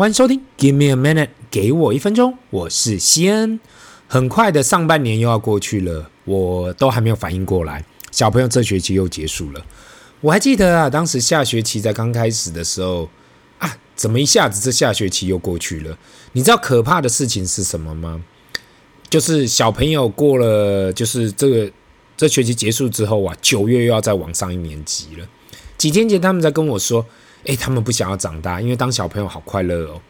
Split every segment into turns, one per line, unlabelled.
欢迎收听，Give me a minute，给我一分钟，我是西恩。很快的上半年又要过去了，我都还没有反应过来，小朋友这学期又结束了。我还记得啊，当时下学期在刚开始的时候啊，怎么一下子这下学期又过去了？你知道可怕的事情是什么吗？就是小朋友过了，就是这个这学期结束之后啊，九月又要再往上一年级了。几天前他们在跟我说。诶，他们不想要长大，因为当小朋友好快乐哦。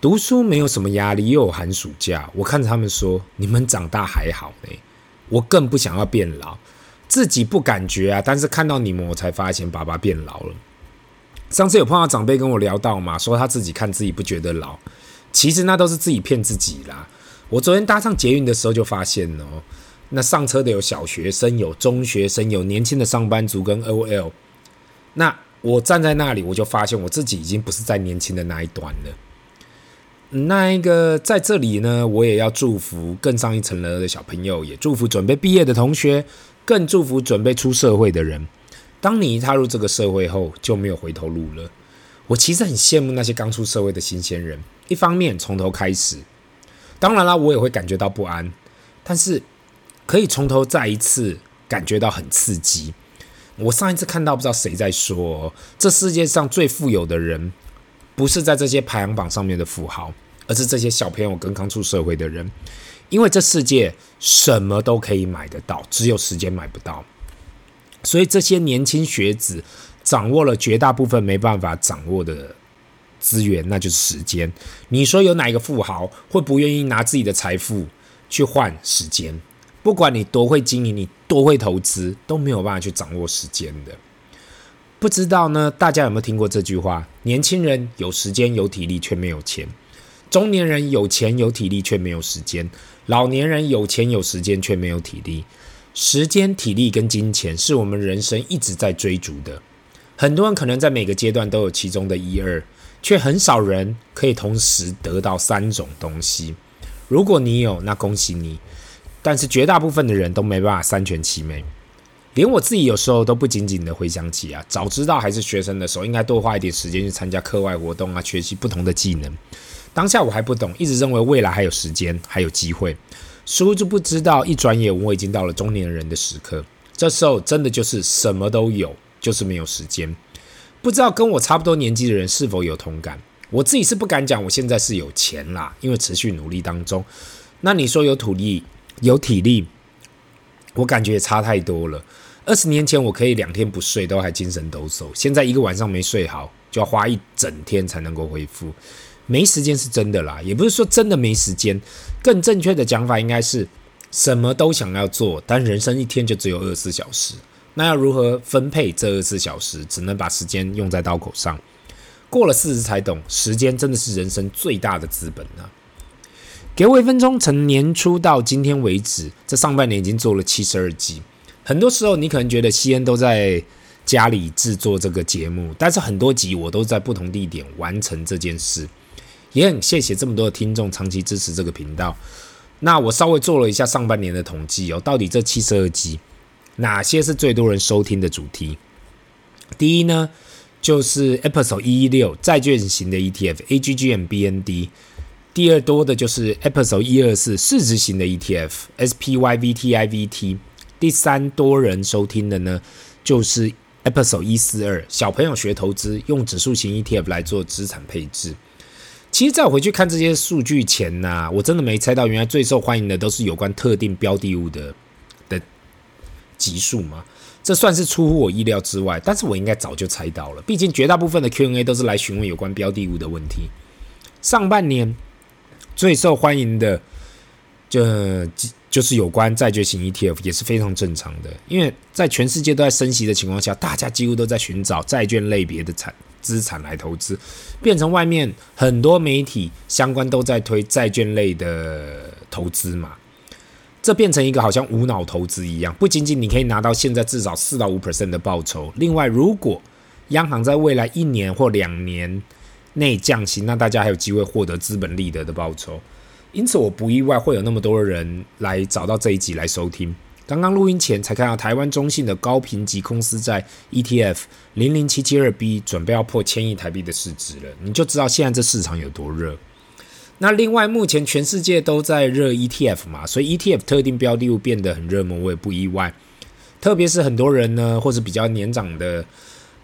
读书没有什么压力，又有寒暑假。我看着他们说：“你们长大还好呢。”我更不想要变老，自己不感觉啊，但是看到你们，我才发现爸爸变老了。上次有碰到长辈跟我聊到嘛，说他自己看自己不觉得老，其实那都是自己骗自己啦。我昨天搭上捷运的时候就发现哦，那上车的有小学生，有中学生，有年轻的上班族跟 OL，那。我站在那里，我就发现我自己已经不是在年轻的那一端了。那一个在这里呢，我也要祝福更上一层楼的小朋友，也祝福准备毕业的同学，更祝福准备出社会的人。当你踏入这个社会后，就没有回头路了。我其实很羡慕那些刚出社会的新鲜人，一方面从头开始，当然啦，我也会感觉到不安，但是可以从头再一次感觉到很刺激。我上一次看到不知道谁在说，这世界上最富有的人，不是在这些排行榜上面的富豪，而是这些小朋友跟刚出社会的人，因为这世界什么都可以买得到，只有时间买不到。所以这些年轻学子掌握了绝大部分没办法掌握的资源，那就是时间。你说有哪一个富豪会不愿意拿自己的财富去换时间？不管你多会经营，你多会投资，都没有办法去掌握时间的。不知道呢，大家有没有听过这句话？年轻人有时间有体力却没有钱，中年人有钱有体力却没有时间，老年人有钱有时间却没有体力。时间、体力跟金钱是我们人生一直在追逐的。很多人可能在每个阶段都有其中的一二，却很少人可以同时得到三种东西。如果你有，那恭喜你。但是绝大部分的人都没办法三全其美，连我自己有时候都不仅仅的回想起啊，早知道还是学生的时候，应该多花一点时间去参加课外活动啊，学习不同的技能。当下我还不懂，一直认为未来还有时间，还有机会，殊不知不知道一转眼我已经到了中年人的时刻。这时候真的就是什么都有，就是没有时间。不知道跟我差不多年纪的人是否有同感？我自己是不敢讲，我现在是有钱啦，因为持续努力当中。那你说有土地？有体力，我感觉也差太多了。二十年前我可以两天不睡都还精神抖擞，现在一个晚上没睡好就要花一整天才能够恢复。没时间是真的啦，也不是说真的没时间，更正确的讲法应该是什么都想要做，但人生一天就只有二十四小时，那要如何分配这二十四小时？只能把时间用在刀口上。过了四十才懂，时间真的是人生最大的资本呢。给我一分钟，从年初到今天为止，这上半年已经做了七十二集。很多时候，你可能觉得西恩都在家里制作这个节目，但是很多集我都在不同地点完成这件事。也很谢谢这么多的听众长期支持这个频道。那我稍微做了一下上半年的统计哦，到底这七十二集哪些是最多人收听的主题？第一呢，就是 Episode 一一六债券型的 ETF，AGGMBND。第二多的就是 Episode 一二四市值型的 ETF SPYVTIVT。第三多人收听的呢，就是 Episode 一四二小朋友学投资，用指数型 ETF 来做资产配置。其实，在我回去看这些数据前呢、我真的没猜到，原来最受欢迎的都是有关特定标的物的的级数嘛。这算是出乎我意料之外，但是我应该早就猜到了，毕竟绝大部分的 Q&A 都是来询问有关标的物的问题。上半年。最受欢迎的，就就是有关债券型 ETF，也是非常正常的。因为在全世界都在升息的情况下，大家几乎都在寻找债券类别的产资产来投资，变成外面很多媒体相关都在推债券类的投资嘛。这变成一个好像无脑投资一样，不仅仅你可以拿到现在至少四到五 percent 的报酬，另外如果央行在未来一年或两年，内降薪，那大家还有机会获得资本利得的报酬，因此我不意外会有那么多人来找到这一集来收听。刚刚录音前才看到台湾中信的高评级公司在 ETF 零零七七二 B 准备要破千亿台币的市值了，你就知道现在这市场有多热。那另外，目前全世界都在热 ETF 嘛，所以 ETF 特定标的物变得很热门，我也不意外。特别是很多人呢，或者比较年长的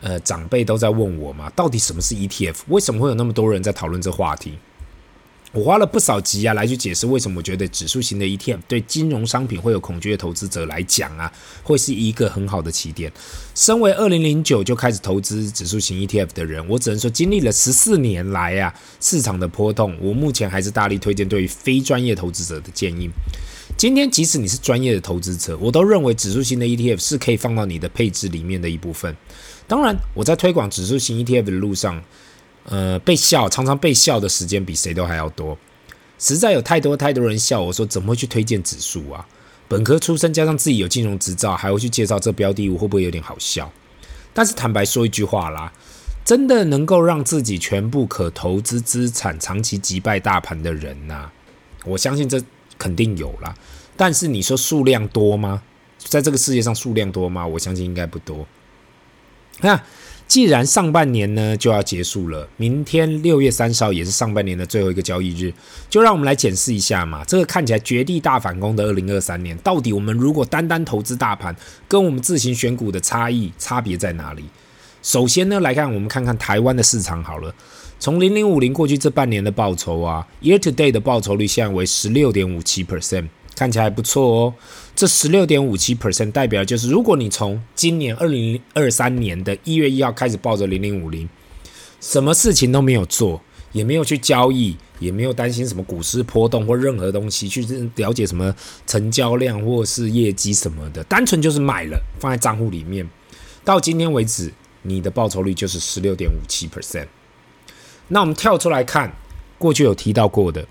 呃长辈都在问我嘛，到底什么是 ETF？为什么会有那么多人在讨论这话题？我花了不少集啊，来去解释为什么我觉得指数型的 ETF 对金融商品会有恐惧的投资者来讲啊，会是一个很好的起点。身为二零零九就开始投资指数型 ETF 的人，我只能说经历了十四年来啊市场的波动，我目前还是大力推荐对于非专业投资者的建议。今天即使你是专业的投资者，我都认为指数型的 ETF 是可以放到你的配置里面的一部分。当然，我在推广指数型 ETF 的路上。呃，被笑，常常被笑的时间比谁都还要多，实在有太多太多人笑我说，怎么会去推荐指数啊？本科出身加上自己有金融执照，还会去介绍这标的物，会不会有点好笑？但是坦白说一句话啦，真的能够让自己全部可投资资产长期击败大盘的人呐、我相信这肯定有啦。但是你说数量多吗？在这个世界上数量多吗？我相信应该不多。那。既然上半年呢就要结束了，明天六月三十号也是上半年的最后一个交易日，就让我们来检视一下嘛。这个看起来绝地大反攻的二零二三年，到底我们如果单单投资大盘，跟我们自行选股的差异差别在哪里？首先呢，来看我们看看台湾的市场好了。从零零五零过去这半年的报酬啊，year to date 的报酬率现在为十六点五七 percent。看起来还不错哦，这十六点五七 percent 代表就是，如果你从今年二零二三年的一月一号开始抱着零零五零，什么事情都没有做，也没有去交易，也没有担心什么股市波动或任何东西去了解什么成交量或是业绩什么的，单纯就是买了放在账户里面，到今天为止，你的报酬率就是十六点五七 percent。那我们跳出来看，过去有提到过的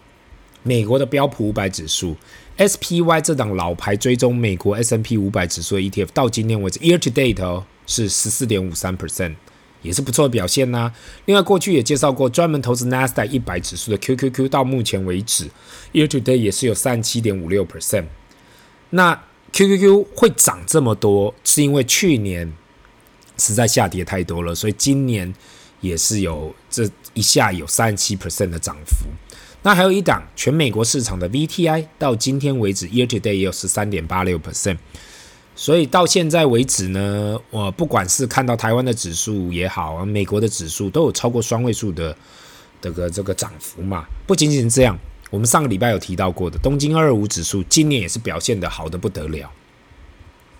美国的标普五百指数。SPY 这档老牌追踪美国 S n P 五百指数的 ETF，到今天为止，year to date 哦是十四点五三 percent，也是不错的表现呐、另外，过去也介绍过专门投资 NASDAQ 一百指数的 QQQ，到目前为止，year to date 也是有三十七点五六 percent。那 QQQ 会涨这么多，是因为去年实在下跌太多了，所以今年也是有这一下有三十七 percent 的涨幅。那还有一档全美国市场的 VTI，到今天为止，year to day 也有十三点八六 percent，所以到现在为止呢，我不管是看到台湾的指数也好，美国的指数都有超过双位数的这个这个涨幅嘛。不仅仅是这样，我们上个礼拜有提到过的东京二二五指数，今年也是表现得好得不得了。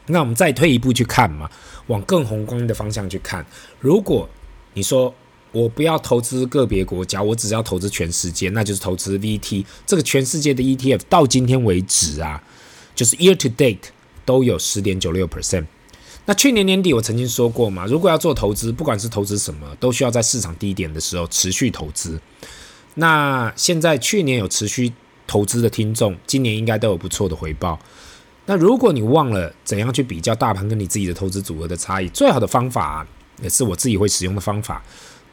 那我们再退一步去看嘛，往更宏观的方向去看，如果你说。我不要投资个别国家，我只要投资全世界，那就是投资 VT 这个全世界的 ETF。到今天为止啊，就是 year to date 都有十点九六 percent。那去年年底我曾经说过嘛，如果要做投资，不管是投资什么，都需要在市场低点的时候持续投资。那现在去年有持续投资的听众，今年应该都有不错的回报。那如果你忘了怎样去比较大盘跟你自己的投资组合的差异，最好的方法，也是我自己会使用的方法。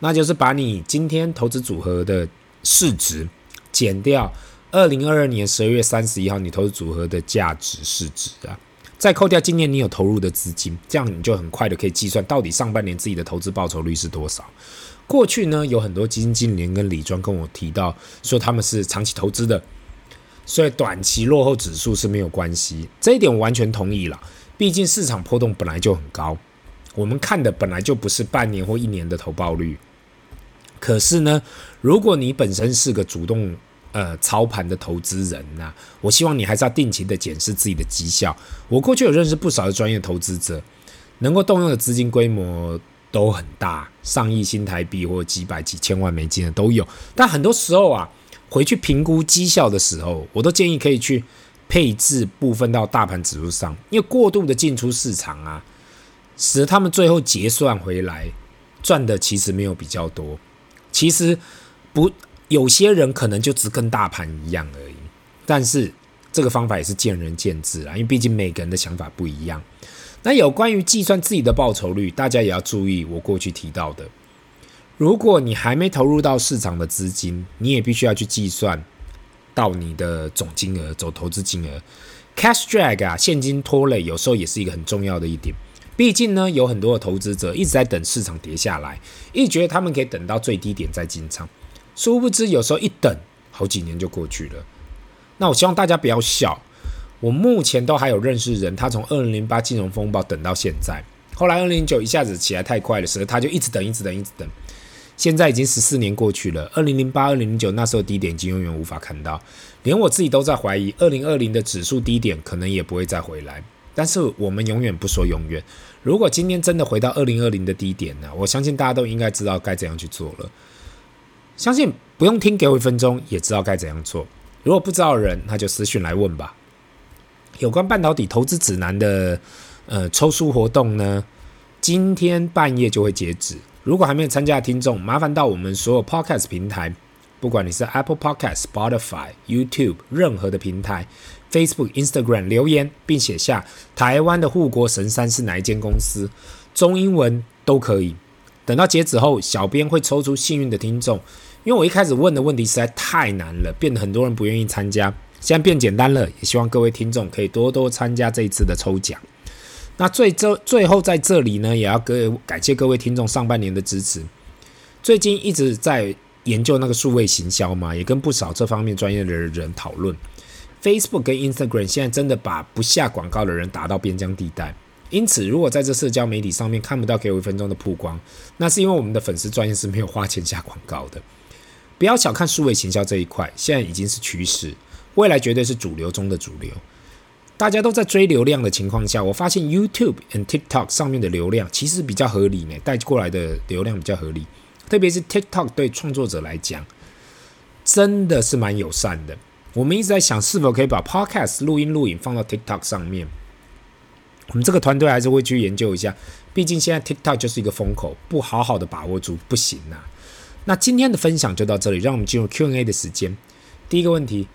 那就是把你今天投资组合的市值减掉二零二二年十二月三十一号你投资组合的价值市值啊，再扣掉今年你有投入的资金，这样你就很快的可以计算到底上半年自己的投资报酬率是多少。过去呢，有很多基金经理人跟李庄跟我提到说他们是长期投资的，所以短期落后指数是没有关系，这一点我完全同意了。毕竟市场波动本来就很高，我们看的本来就不是半年或一年的投报率。可是呢，如果你本身是个主动呃操盘的投资人呐、我希望你还是要定期的检视自己的绩效。我过去有认识不少的专业投资者，能够动用的资金规模都很大，上亿新台币或几百几千万美金的都有。但很多时候啊，回去评估绩效的时候，我都建议可以去配置部分到大盘指数上，因为过度的进出市场啊，使得他们最后结算回来赚的其实没有比较多。其实不，有些人可能就只跟大盘一样而已。但是这个方法也是见仁见智啦，因为毕竟每个人的想法不一样。那有关于计算自己的报酬率，大家也要注意我过去提到的。如果你还没投入到市场的资金，你也必须要去计算到你的总金额、总投资金额。cash drag 啊，现金拖累有时候也是一个很重要的一点。毕竟呢，有很多的投资者一直在等市场跌下来，一直觉得他们可以等到最低点再进场，殊不知有时候一等好几年就过去了。那我希望大家不要笑，我目前都还有认识人，他从二零零八金融风暴等到现在，后来二零零九一下子起来太快了，所以他就一直等，一直等，一直等。现在已经十四年过去了，二零零八、二零零九那时候低点已经永远无法看到，连我自己都在怀疑，二零二零的指数低点可能也不会再回来。但是我们永远不说永远。如果今天真的回到二零二零的低点呢？我相信大家都应该知道该怎样去做了。相信不用听，给我一分钟也知道该怎样做。如果不知道的人，那就私讯来问吧。有关半导体投资指南的呃抽书活动呢，今天半夜就会截止。如果还没有参加的听众，麻烦到我们所有 Podcast 平台，不管你是 Apple Podcast、Spotify、YouTube 任何的平台，Facebook、Instagram 留言，并写下台湾的护国神山是哪一间公司，中英文都可以。等到截止后，小编会抽出幸运的听众。因为我一开始问的问题实在太难了，变得很多人不愿意参加，现在变简单了，也希望各位听众可以多多参加这一次的抽奖。那最最最后在这里呢，也要各感谢各位听众上半年的支持。最近一直在研究那个数位行销嘛，也跟不少这方面专业的人讨论。Facebook 跟 Instagram 现在真的把不下广告的人打到边疆地带。因此，如果在这社交媒体上面看不到给我一分钟的曝光，那是因为我们的粉丝专业是没有花钱下广告的。不要小看数位行销这一块，现在已经是趋势，未来绝对是主流中的主流。大家都在追流量的情况下，我发现 YouTube 和 TikTok 上面的流量其实比较合理呢，带过来的流量比较合理。特别是 TikTok 对创作者来讲，真的是蛮友善的。我们一直在想，是否可以把 Podcast 录音录影放到 TikTok 上面。我们这个团队还是会去研究一下，毕竟现在 TikTok 就是一个风口，不好好的把握住不行呐。那今天的分享就到这里，让我们进入 Q&A 的时间。第一个问题。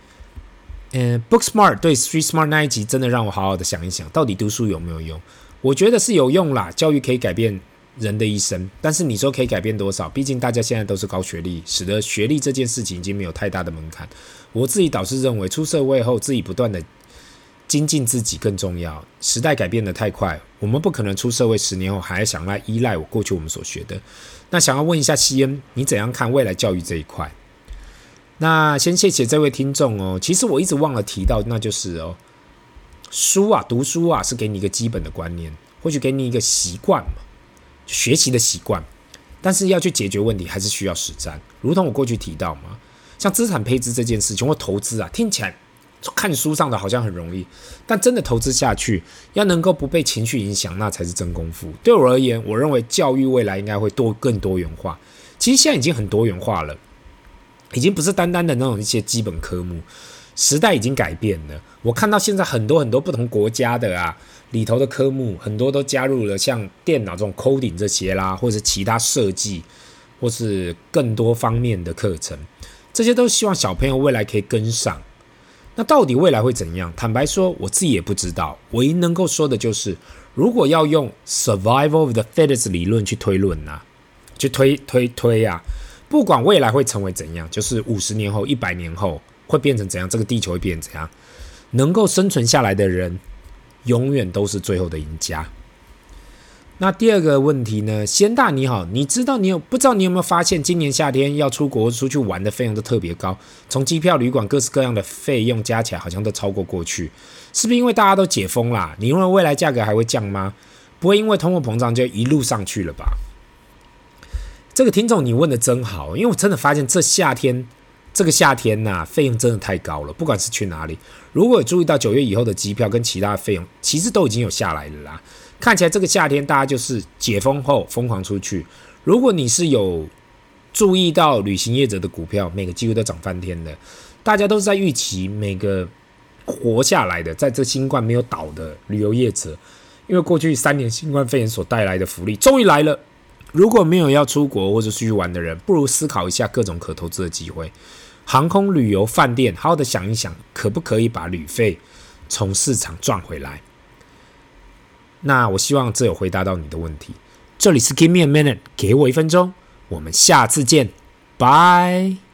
嗯，Booksmart 对 Street Smart 那一集真的让我好好的想一想，到底读书有没有用？我觉得是有用啦，教育可以改变人的一生。但是你说可以改变多少？毕竟大家现在都是高学历，使得学历这件事情已经没有太大的门槛。我自己倒是认为，出社会后自己不断的精进自己更重要。时代改变得太快，我们不可能出社会十年后还想来依赖我过去我们所学的。那想要问一下西恩，你怎样看未来教育这一块？那先谢谢这位听众哦。其实我一直忘了提到，那就是哦，书啊，读书啊，是给你一个基本的观念，或许给你一个习惯嘛，学习的习惯。但是要去解决问题，还是需要实战。如同我过去提到嘛，像资产配置这件事情或投资啊，听起来看书上的好像很容易，但真的投资下去，要能够不被情绪影响，那才是真功夫。对我而言，我认为教育未来应该会多更多元化。其实现在已经很多元化了。已经不是单单的那种一些基本科目，时代已经改变了。我看到现在很多很多不同国家的啊里头的科目，很多都加入了像电脑这种 coding 这些啦，或者是其他设计，或是更多方面的课程，这些都希望小朋友未来可以跟上。那到底未来会怎样？坦白说，我自己也不知道。唯一能够说的就是，如果要用 survival of the fittest 理论去推论啊，去推推推啊。不管未来会成为怎样，就是五十年后、一百年后会变成怎样，这个地球会变成怎样，能够生存下来的人，永远都是最后的赢家。那第二个问题呢？仙大你好，你知道你有不知道你有没有发现，今年夏天要出国出去玩的费用都特别高，从机票、旅馆各式各样的费用加起来，好像都超过过去，是不是因为大家都解封啦？你认为未来价格还会降吗？不会因为通货膨胀就一路上去了吧？这个听众你问的真好，因为我真的发现这夏天，这个夏天呐、费用真的太高了。不管是去哪里，如果有注意到九月以后的机票跟其他费用，其实都已经有下来了啦。看起来这个夏天大家就是解封后疯狂出去。如果你是有注意到旅行业者的股票，每个几乎都涨翻天的，大家都是在预期每个活下来的，在这新冠没有倒的旅游业者，因为过去三年新冠肺炎所带来的福利终于来了。如果没有要出国或者出去玩的人，不如思考一下各种可投资的机会，航空、旅游、饭店，好好的想一想，可不可以把旅费从市场赚回来？那我希望这有回答到你的问题。这里是 Give me a minute，给我一分钟，我们下次见，拜。